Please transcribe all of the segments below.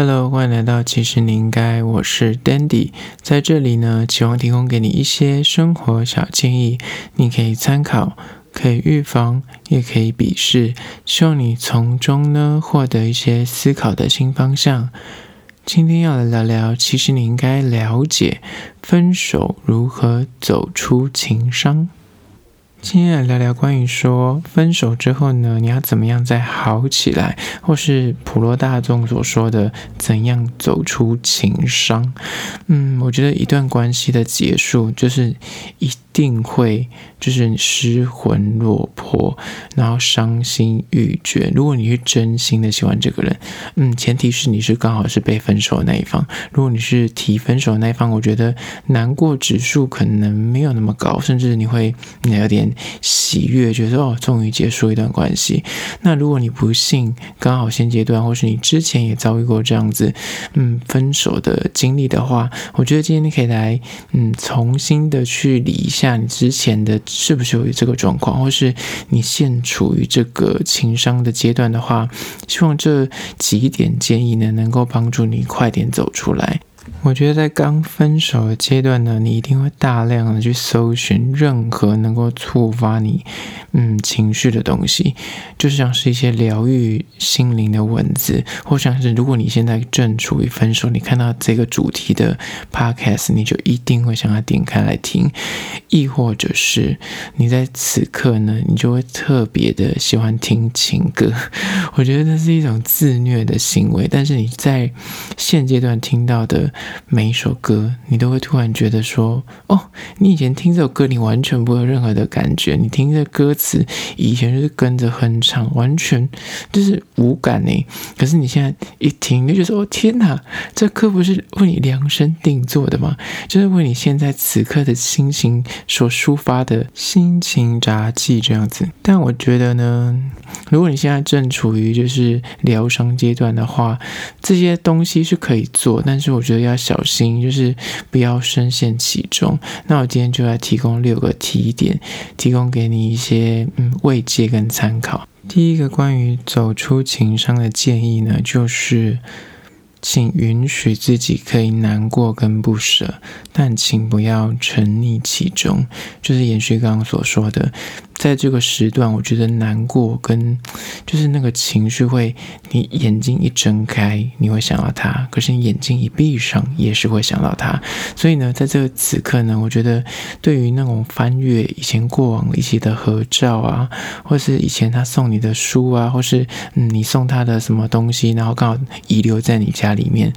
Hello，欢迎来到其实你应该，我是 Dandy，在这里呢，期望提供给你一些生活小建议，你可以参考，可以预防，也可以鄙视，希望你从中呢获得一些思考的新方向。今天要来聊聊，其实你应该了解分手如何走出情伤。今天来聊聊关于说分手之后呢，你要怎么样再好起来，或是普罗大众所说的怎样走出情伤。嗯，我觉得一段关系的结束就是一。定会就是失魂落魄，然后伤心欲绝。如果你是真心的喜欢这个人，嗯，前提是你是刚好是被分手的那一方。如果你是提分手的那一方，我觉得难过指数可能没有那么高，甚至你会有点喜悦，觉得哦，终于结束一段关系。那如果你不幸刚好现阶段，或是你之前也遭遇过这样子，嗯，分手的经历的话，我觉得今天你可以来，嗯，重新的去理一下。你之前的是不是有这个状况，或是你现处于这个情商的阶段的话，希望这几点建议呢，能够帮助你快点走出来。我觉得在刚分手的阶段呢，你一定会大量的去搜寻任何能够触发你嗯情绪的东西，就像是一些疗愈心灵的文字，或像是如果你现在正处于分手，你看到这个主题的 podcast，你就一定会想要点开来听，亦或者是你在此刻呢，你就会特别的喜欢听情歌。我觉得这是一种自虐的行为，但是你在现阶段听到的。每一首歌，你都会突然觉得说：“哦，你以前听这首歌，你完全不会有任何的感觉。你听这歌词，以前就是跟着哼唱，完全就是无感呢。可是你现在一听，你就觉得说：‘哦，天哪，这歌不是为你量身定做的吗？’就是为你现在此刻的心情所抒发的心情札记这样子。但我觉得呢，如果你现在正处于就是疗伤阶段的话，这些东西是可以做，但是我觉得要。要小心，就是不要深陷其中。那我今天就来提供六个提点，提供给你一些嗯慰藉跟参考。第一个关于走出情伤的建议呢，就是请允许自己可以难过跟不舍，但请不要沉溺其中。就是延续刚刚所说的。在这个时段，我觉得难过跟就是那个情绪会，你眼睛一睁开，你会想到他；可是你眼睛一闭上，也是会想到他。所以呢，在这个此刻呢，我觉得对于那种翻阅以前过往一些的合照啊，或是以前他送你的书啊，或是嗯你送他的什么东西，然后刚好遗留在你家里面，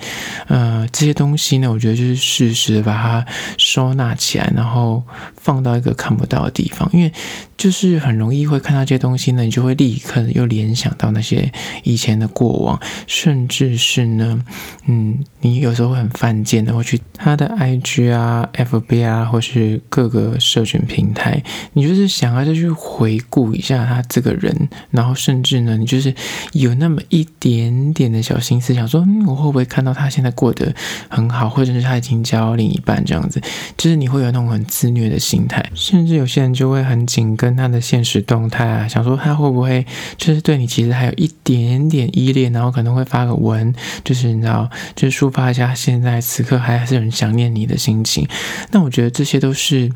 呃，这些东西呢，我觉得就是适时把它收纳起来，然后放到一个看不到的地方，因为。就是很容易会看到这些东西呢，你就会立刻又联想到那些以前的过往，甚至是呢，嗯，你有时候会很犯贱的会去他的 IG 啊、FB 啊，或是各个社群平台，你就是想要再去回顾一下他这个人，然后甚至呢，你就是有那么一点点的小心思，想说，嗯，我会不会看到他现在过得很好，或者是他已经交另一半这样子，就是你会有那种很自虐的心态，甚至有些人就会很紧跟。他的现实动态啊，想说他会不会就是对你其实还有一点点依恋，然后可能会发个文，就是你知道，就是抒发一下现在此刻还是很想念你的心情。那我觉得这些都是。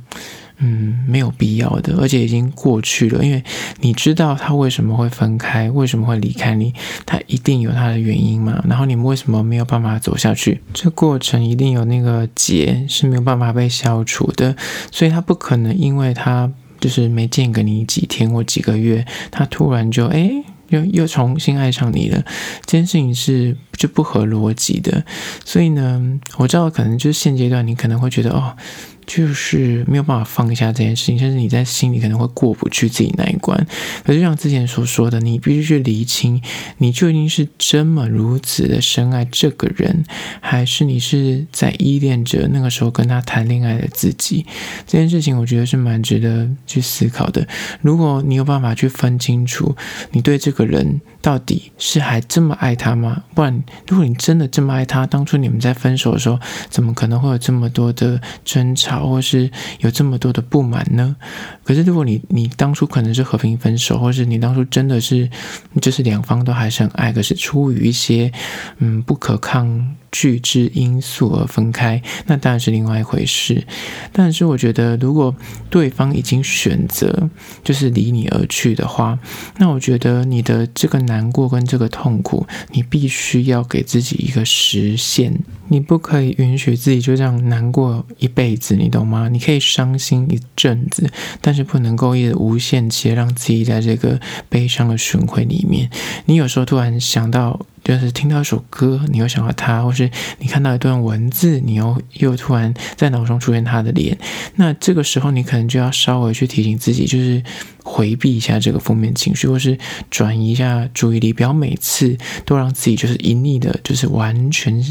嗯，没有必要的，而且已经过去了。因为你知道他为什么会分开，为什么会离开你，他一定有他的原因嘛。然后你们为什么没有办法走下去？这过程一定有那个结是没有办法被消除的，所以他不可能因为他就是没见过你几天或几个月，他突然就哎又又重新爱上你了。这件事情是就不合逻辑的。所以呢，我知道可能就是现阶段你可能会觉得哦。就是没有办法放下这件事情，甚至你在心里可能会过不去自己那一关。可就像之前所说的，你必须去厘清，你究竟是这么如此的深爱这个人，还是你是在依恋着那个时候跟他谈恋爱的自己？这件事情我觉得是蛮值得去思考的。如果你有办法去分清楚，你对这个人到底是还这么爱他吗？不然如果你真的这么爱他，当初你们在分手的时候，怎么可能会有这么多的争吵，或是有这么多的不满呢？可是如果你你当初可能是和平分手，或是你当初真的是就是两方都还是很爱，可是出于一些嗯不可抗拒之因素而分开，那当然是另外一回事。但是我觉得，如果对方已经选择就是离你而去的话，那我觉得你的这个难过跟这个痛苦，你必须要给自己一个实现，你不可以允许自己就这样难过一辈子，你懂吗？你可以伤心一阵子，但是不能够一直无限期让自己在这个悲伤的循环里面。你有时候突然想到。就是听到一首歌，你又想到他，或是你看到一段文字，你又又突然在脑中出现他的脸，那这个时候你可能就要稍微去提醒自己，就是回避一下这个负面情绪，或是转移一下注意力，不要每次都让自己就是一腻的，就是完全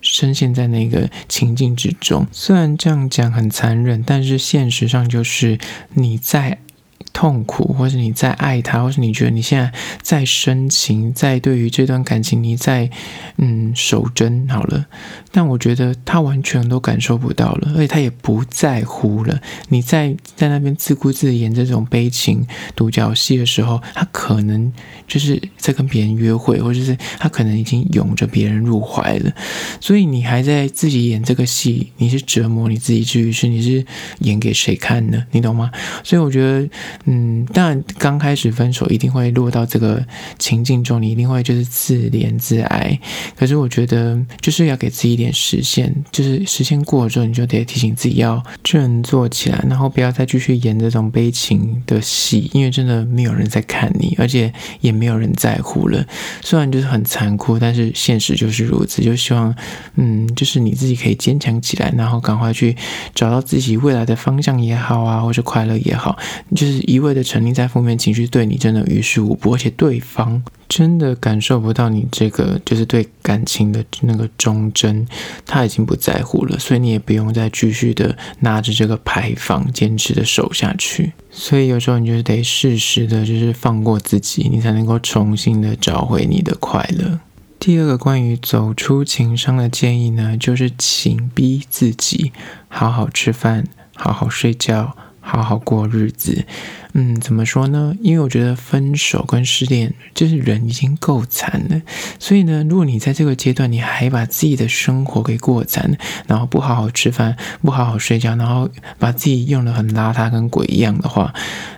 深陷在那个情境之中。虽然这样讲很残忍，但是现实上就是你在。痛苦，或是你在爱他，或是你觉得你现在在深情，在对于这段感情你在嗯守贞好了，但我觉得他完全都感受不到了，而且他也不在乎了。你在在那边自顾自演这种悲情独角戏的时候，他可能就是在跟别人约会，或者是他可能已经拥着别人入怀了。所以你还在自己演这个戏，你是折磨你自己，至于是你是演给谁看呢？你懂吗？所以我觉得。嗯，当然，刚开始分手一定会落到这个情境中，你一定会就是自怜自哀。可是我觉得，就是要给自己一点时限，就是时间过了之后，你就得提醒自己要振作起来，然后不要再继续演这种悲情的戏，因为真的没有人在看你，而且也没有人在乎了。虽然就是很残酷，但是现实就是如此。就希望，嗯，就是你自己可以坚强起来，然后赶快去找到自己未来的方向也好啊，或是快乐也好，就是一。一味的沉溺在负面情绪，对你真的于事无补，而且对方真的感受不到你这个就是对感情的那个忠贞，他已经不在乎了，所以你也不用再继续的拿着这个牌坊坚持的守下去。所以有时候你就得适时的，就是放过自己，你才能够重新的找回你的快乐。第二个关于走出情伤的建议呢，就是请逼自己好好吃饭，好好睡觉。好好过日子，嗯，怎么说呢？因为我觉得分手跟失恋，就是人已经够惨了，所以呢，如果你在这个阶段你还把自己的生活给过惨，然后不好好吃饭，不好好睡觉，然后把自己用得很邋遢，跟鬼一样的话，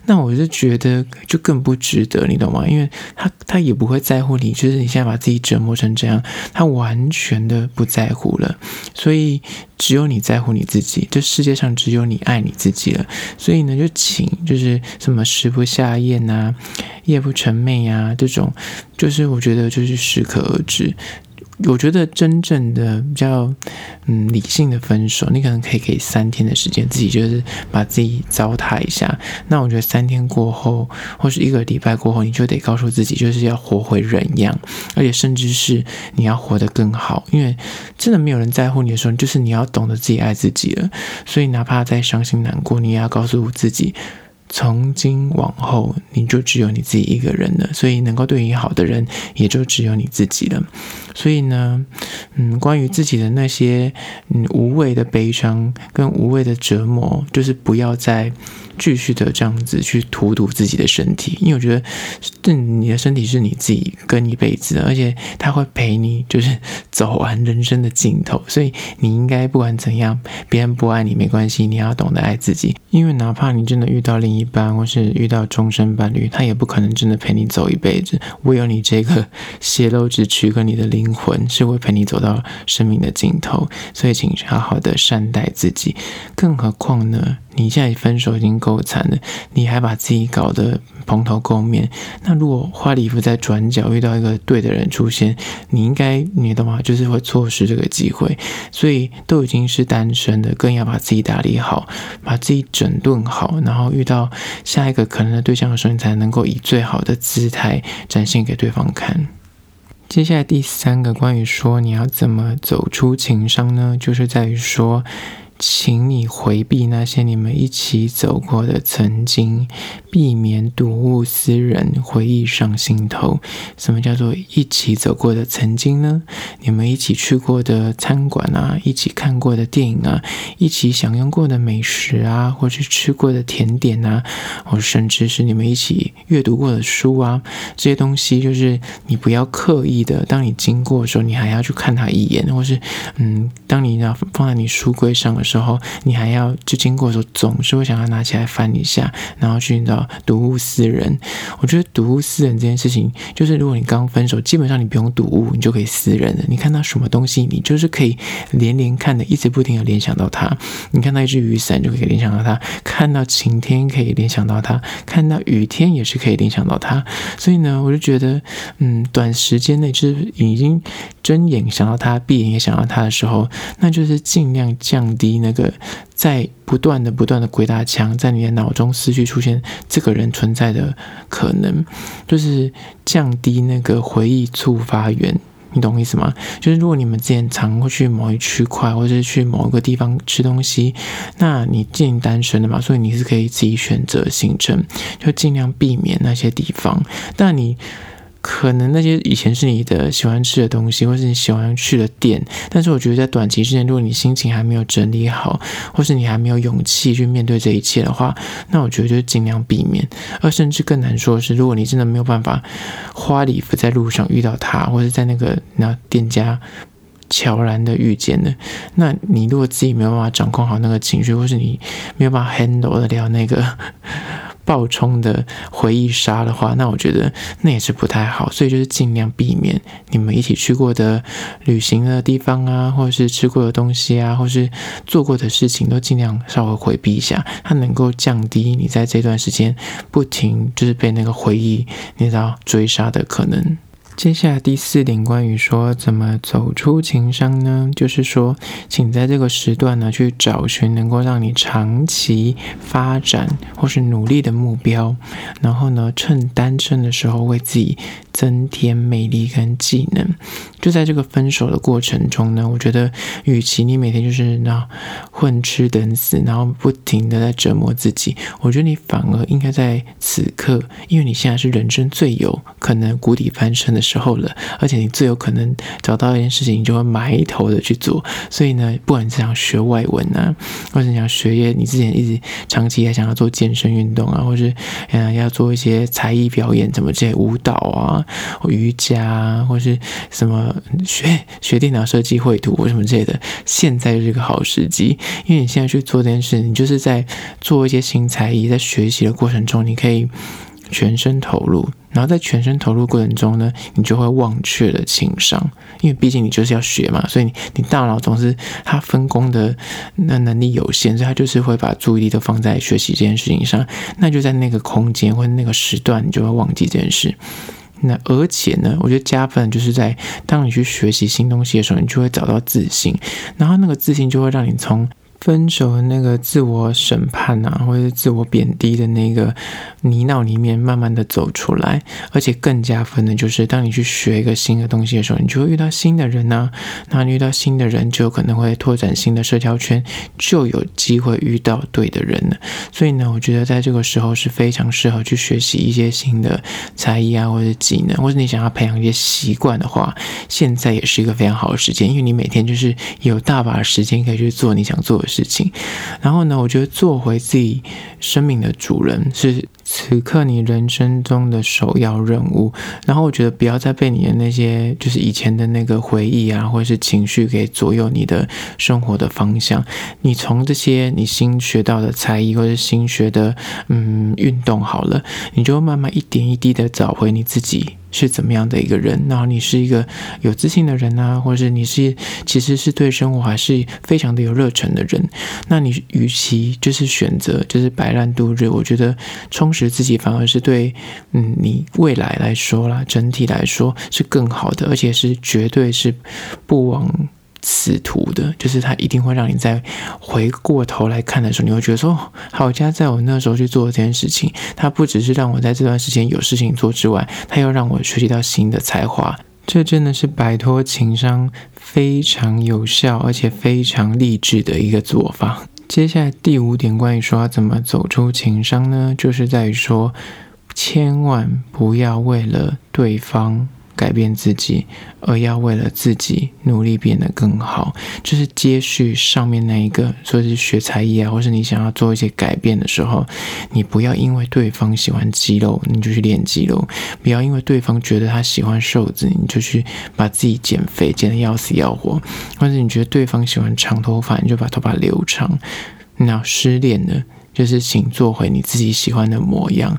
那我就觉得就更不值得，你懂吗？因为他他也不会在乎你，就是你现在把自己折磨成这样，他完全的不在乎了，所以。只有你在乎你自己，这世界上只有你爱你自己了。所以呢，就请就是什么食不下咽、啊，夜不成寐啊，这种就是我觉得就是适可而止。我觉得真正的比较嗯理性的分手，你可能可以给三天的时间，自己就是把自己糟蹋一下。那我觉得三天过后，或是一个礼拜过后，你就得告诉自己，就是要活回人样，而且甚至是你要活得更好。因为真的没有人在乎你的时候，就是你要懂得自己爱自己了。所以哪怕再伤心难过，你也要告诉自己。从今往后，你就只有你自己一个人了，所以能够对你好的人，也就只有你自己了。所以呢，嗯，关于自己的那些嗯无谓的悲伤跟无谓的折磨，就是不要再。继续的这样子去荼毒自己的身体，因为我觉得，这你的身体是你自己跟一辈子的，而且他会陪你，就是走完人生的尽头。所以你应该不管怎样，别人不爱你没关系，你要懂得爱自己。因为哪怕你真的遇到另一半，或是遇到终身伴侣，他也不可能真的陪你走一辈子。唯有你这个血肉之躯跟你的灵魂是会陪你走到生命的尽头。所以，请好好的善待自己。更何况呢？你现在分手已经够惨了，你还把自己搞得蓬头垢面。那如果花里胡在转角遇到一个对的人出现，你应该你懂吗？就是会错失这个机会。所以都已经是单身的，更要把自己打理好，把自己整顿好，然后遇到下一个可能的对象的时候，你才能够以最好的姿态展现给对方看。接下来第三个关于说你要怎么走出情伤呢？就是在于说。请你回避那些你们一起走过的曾经，避免睹物思人，回忆上心头。什么叫做一起走过的曾经呢？你们一起去过的餐馆啊，一起看过的电影啊，一起享用过的美食啊，或是吃过的甜点啊，或甚至是你们一起阅读过的书啊，这些东西就是你不要刻意的，当你经过的时候，你还要去看它一眼，或是嗯，当你要放在你书柜上的时候，时候你还要就经过的时候，总是会想要拿起来翻一下，然后去你知道睹物思人。我觉得睹物思人这件事情，就是如果你刚分手，基本上你不用睹物，你就可以思人了。你看到什么东西，你就是可以连连看的，一直不停的联想到它。你看到一只雨伞，就可以联想到它；看到晴天，可以联想到它；看到雨天，也是可以联想到它。所以呢，我就觉得，嗯，短时间内就是已经睁眼想到它，闭眼也想到它的时候，那就是尽量降低那个在不断的、不断的鬼打墙，在你的脑中思绪出现这个人存在的可能，就是降低那个回忆触发源。你懂我意思吗？就是如果你们之前常会去某一区块，或者是去某一个地方吃东西，那你既然单身的嘛，所以你是可以自己选择行程，就尽量避免那些地方。但你。可能那些以前是你的喜欢吃的东西，或是你喜欢去的店，但是我觉得在短期之内，如果你心情还没有整理好，或是你还没有勇气去面对这一切的话，那我觉得就尽量避免。而甚至更难说的是，如果你真的没有办法花里胡在路上遇到他，或者在那个那店家悄然的遇见的，那你如果自己没有办法掌控好那个情绪，或是你没有办法 handle 得了那个。暴冲的回忆杀的话，那我觉得那也是不太好，所以就是尽量避免你们一起去过的旅行的地方啊，或者是吃过的东西啊，或是做过的事情，都尽量稍微回避一下，它能够降低你在这段时间不停就是被那个回忆你知道追杀的可能。接下来第四点，关于说怎么走出情商呢？就是说，请在这个时段呢，去找寻能够让你长期发展或是努力的目标，然后呢，趁单身的时候为自己增添魅力跟技能。就在这个分手的过程中呢，我觉得，与其你每天就是那混吃等死，然后不停的在折磨自己，我觉得你反而应该在此刻，因为你现在是人生最有可能谷底翻身的时候了，而且你最有可能找到一件事情，你就会埋头的去做。所以呢，不管你是想学外文啊，或者你想学业，你之前一直长期还想要做健身运动啊，或是嗯要做一些才艺表演，怎么这些舞蹈啊、瑜伽啊，或是什么学学电脑设计、绘图什么之类的，现在就是个好时机，因为你现在去做这件事，你就是在做一些新才艺，在学习的过程中，你可以。全身投入，然后在全身投入过程中呢，你就会忘却了情商，因为毕竟你就是要学嘛，所以你你大脑总是它分工的那能力有限，所以它就是会把注意力都放在学习这件事情上。那就在那个空间或者那个时段，你就会忘记这件事。那而且呢，我觉得加分就是在当你去学习新东西的时候，你就会找到自信，然后那个自信就会让你从。分手的那个自我审判啊，或者是自我贬低的那个泥淖里面，慢慢的走出来，而且更加分的就是，当你去学一个新的东西的时候，你就会遇到新的人呐，那你遇到新的人，就有可能会拓展新的社交圈，就有机会遇到对的人了。所以呢，我觉得在这个时候是非常适合去学习一些新的才艺啊，或者技能，或者你想要培养一些习惯的话，现在也是一个非常好的时间，因为你每天就是有大把的时间可以去做你想做的事情，然后呢，我觉得做回自己生命的主人是此刻你人生中的首要任务。然后我觉得不要再被你的那些就是以前的那个回忆啊，或者是情绪给左右你的生活的方向。你从这些你新学到的才艺或者新学的嗯运动好了，你就慢慢一点一滴的找回你自己。是怎么样的一个人？然后你是一个有自信的人啊，或者是你是其实是对生活还是非常的有热忱的人？那你与其就是选择就是摆烂度日，我觉得充实自己反而是对嗯你未来来说啦，整体来说是更好的，而且是绝对是不枉。此途的，就是他一定会让你在回过头来看的时候，你会觉得说，好家在我那时候去做这件事情，它不只是让我在这段时间有事情做之外，它又让我学习到新的才华。这真的是摆脱情商非常有效而且非常励志的一个做法。接下来第五点，关于说要怎么走出情商呢？就是在于说，千万不要为了对方。改变自己，而要为了自己努力变得更好，就是接续上面那一个，说是学才艺啊，或是你想要做一些改变的时候，你不要因为对方喜欢肌肉，你就去练肌肉；不要因为对方觉得他喜欢瘦子，你就去把自己减肥减得要死要活；或者你觉得对方喜欢长头发，你就把头发留长。那失恋了。就是请做回你自己喜欢的模样，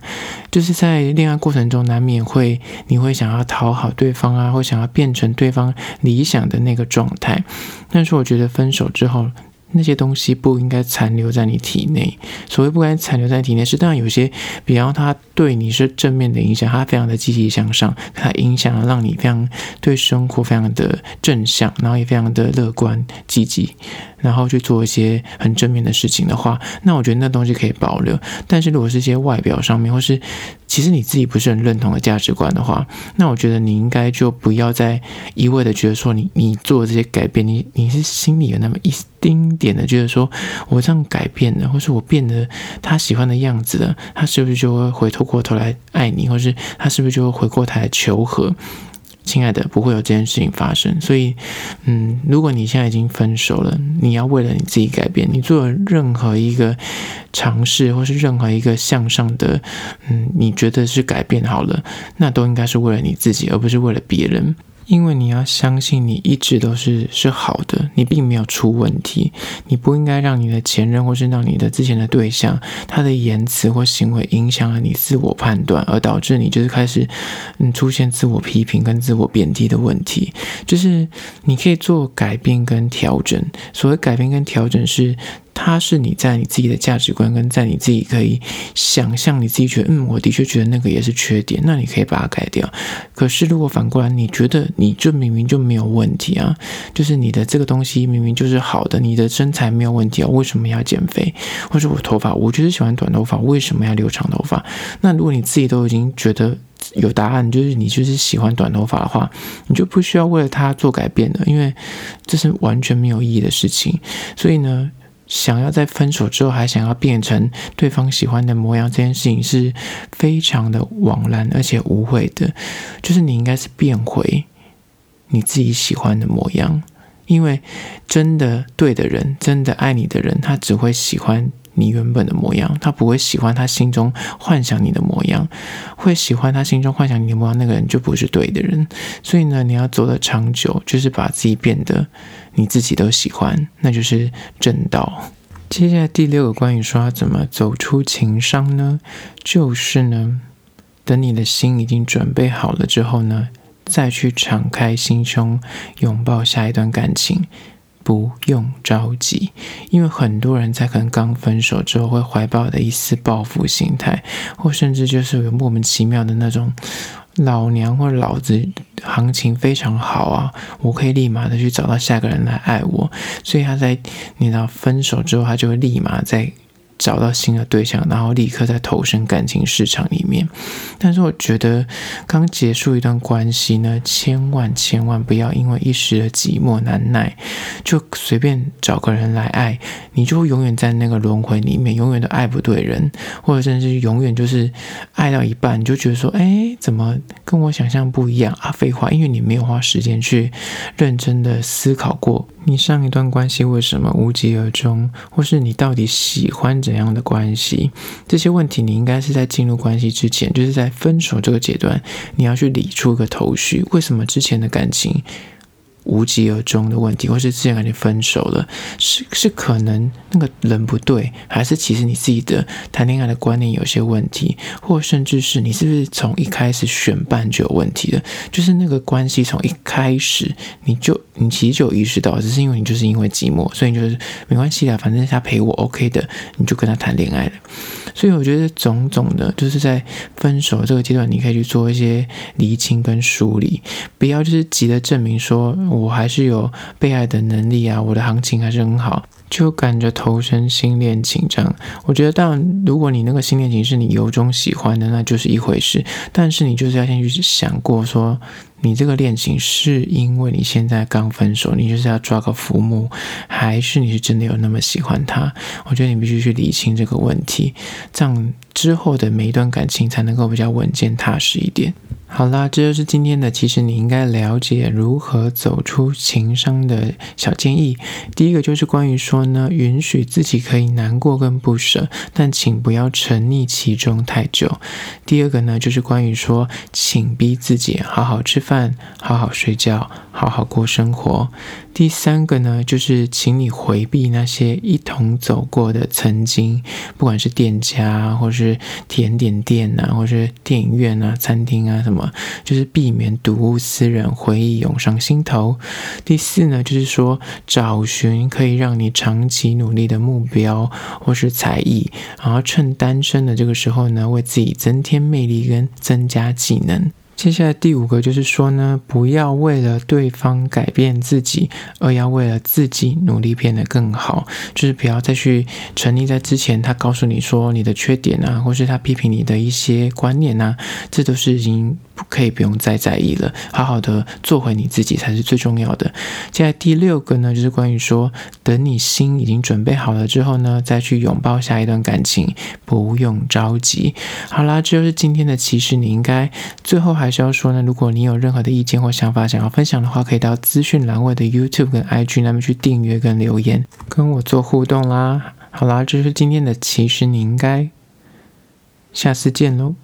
就是在恋爱过程中难免会，你会想要讨好对方啊，或想要变成对方理想的那个状态，但是我觉得分手之后。那些东西不应该残留在你体内。所谓不该残留在体内，是当然有些，比方他对你是正面的影响，他非常的积极向上，他影响让你非常对生活非常的正向，然后也非常的乐观积极，然后去做一些很正面的事情的话，那我觉得那东西可以保留。但是如果是一些外表上面，或是其实你自己不是很认同的价值观的话，那我觉得你应该就不要再一味的觉得说你你做这些改变，你你是心里有那么一丁点的觉得说，我这样改变了，或是我变得他喜欢的样子了，他是不是就会回头过头来爱你，或是他是不是就会回过头来求和？亲爱的，不会有这件事情发生。所以，嗯，如果你现在已经分手了，你要为了你自己改变，你做任何一个尝试，或是任何一个向上的，嗯，你觉得是改变好了，那都应该是为了你自己，而不是为了别人。因为你要相信，你一直都是是好的，你并没有出问题。你不应该让你的前任或是让你的之前的对象，他的言辞或行为影响了你自我判断，而导致你就是开始嗯出现自我批评跟自我贬低的问题。就是你可以做改变跟调整。所谓改变跟调整是。它是你在你自己的价值观，跟在你自己可以想象，你自己觉得，嗯，我的确觉得那个也是缺点，那你可以把它改掉。可是如果反过来，你觉得你这明明就没有问题啊，就是你的这个东西明明就是好的，你的身材没有问题啊，为什么要减肥？或者我头发，我就是喜欢短头发，为什么要留长头发？那如果你自己都已经觉得有答案，就是你就是喜欢短头发的话，你就不需要为了它做改变了，因为这是完全没有意义的事情。所以呢，想要在分手之后还想要变成对方喜欢的模样，这件事情是非常的枉然而且无悔的。就是你应该是变回你自己喜欢的模样，因为真的对的人，真的爱你的人，他只会喜欢你原本的模样，他不会喜欢他心中幻想你的模样。会喜欢他心中幻想你的模样，那个人就不是对的人。所以呢，你要走得长久，就是把自己变得。你自己都喜欢，那就是正道。接下来第六个关于说要怎么走出情伤呢？就是呢，等你的心已经准备好了之后呢，再去敞开心胸，拥抱下一段感情，不用着急。因为很多人在可能刚分手之后，会怀抱的一丝报复心态，或甚至就是有莫名其妙的那种。老娘或者老子行情非常好啊，我可以立马的去找到下个人来爱我，所以他在你知道分手之后，他就会立马在。找到新的对象，然后立刻再投身感情市场里面。但是我觉得，刚结束一段关系呢，千万千万不要因为一时的寂寞难耐，就随便找个人来爱，你就永远在那个轮回里面，永远都爱不对人，或者甚至永远就是爱到一半，你就觉得说，哎，怎么跟我想象不一样啊？废话，因为你没有花时间去认真的思考过。你上一段关系为什么无疾而终，或是你到底喜欢怎样的关系？这些问题你应该是在进入关系之前，就是在分手这个阶段，你要去理出个头绪。为什么之前的感情无疾而终的问题，或是之前跟你分手了，是是可能那个人不对，还是其实你自己的谈恋爱的观念有些问题，或甚至是你是不是从一开始选伴就有问题了？就是那个关系从一开始你就你其实就有意识到，只是因为你就是因为寂寞，所以你就是没关系啦，反正他陪我 OK 的，你就跟他谈恋爱了。所以我觉得种种的，就是在分手这个阶段，你可以去做一些厘清跟梳理，不要就是急着证明说。我还是有被爱的能力啊，我的行情还是很好。就赶着投身新恋情，这样我觉得，当然，如果你那个新恋情是你由衷喜欢的，那就是一回事。但是你就是要先去想过，说你这个恋情是因为你现在刚分手，你就是要抓个浮木，还是你是真的有那么喜欢他？我觉得你必须去理清这个问题，这样之后的每一段感情才能够比较稳健踏实一点。好啦，这就是今天的。其实你应该了解如何走出情伤的小建议。第一个就是关于说呢，允许自己可以难过跟不舍，但请不要沉溺其中太久。第二个呢，就是关于说，请逼自己好好吃饭，好好睡觉，好好过生活。第三个呢，就是请你回避那些一同走过的曾经，不管是店家，或是甜点店啊，或是电影院啊、餐厅啊什么。就是避免睹物思人，回忆涌上心头。第四呢，就是说找寻可以让你长期努力的目标或是才艺，然后趁单身的这个时候呢，为自己增添魅力跟增加技能。接下来第五个就是说呢，不要为了对方改变自己，而要为了自己努力变得更好。就是不要再去沉溺在之前他告诉你说你的缺点啊，或是他批评你的一些观念啊，这都是已经。可以不用再在意了，好好的做回你自己才是最重要的。接下来第六个呢，就是关于说，等你心已经准备好了之后呢，再去拥抱下一段感情，不用着急。好啦，这就是今天的其实你应该。最后还是要说呢，如果你有任何的意见或想法想要分享的话，可以到资讯栏位的 YouTube 跟 IG 那边去订阅跟留言，跟我做互动啦。好啦，这就是今天的其实你应该。下次见喽。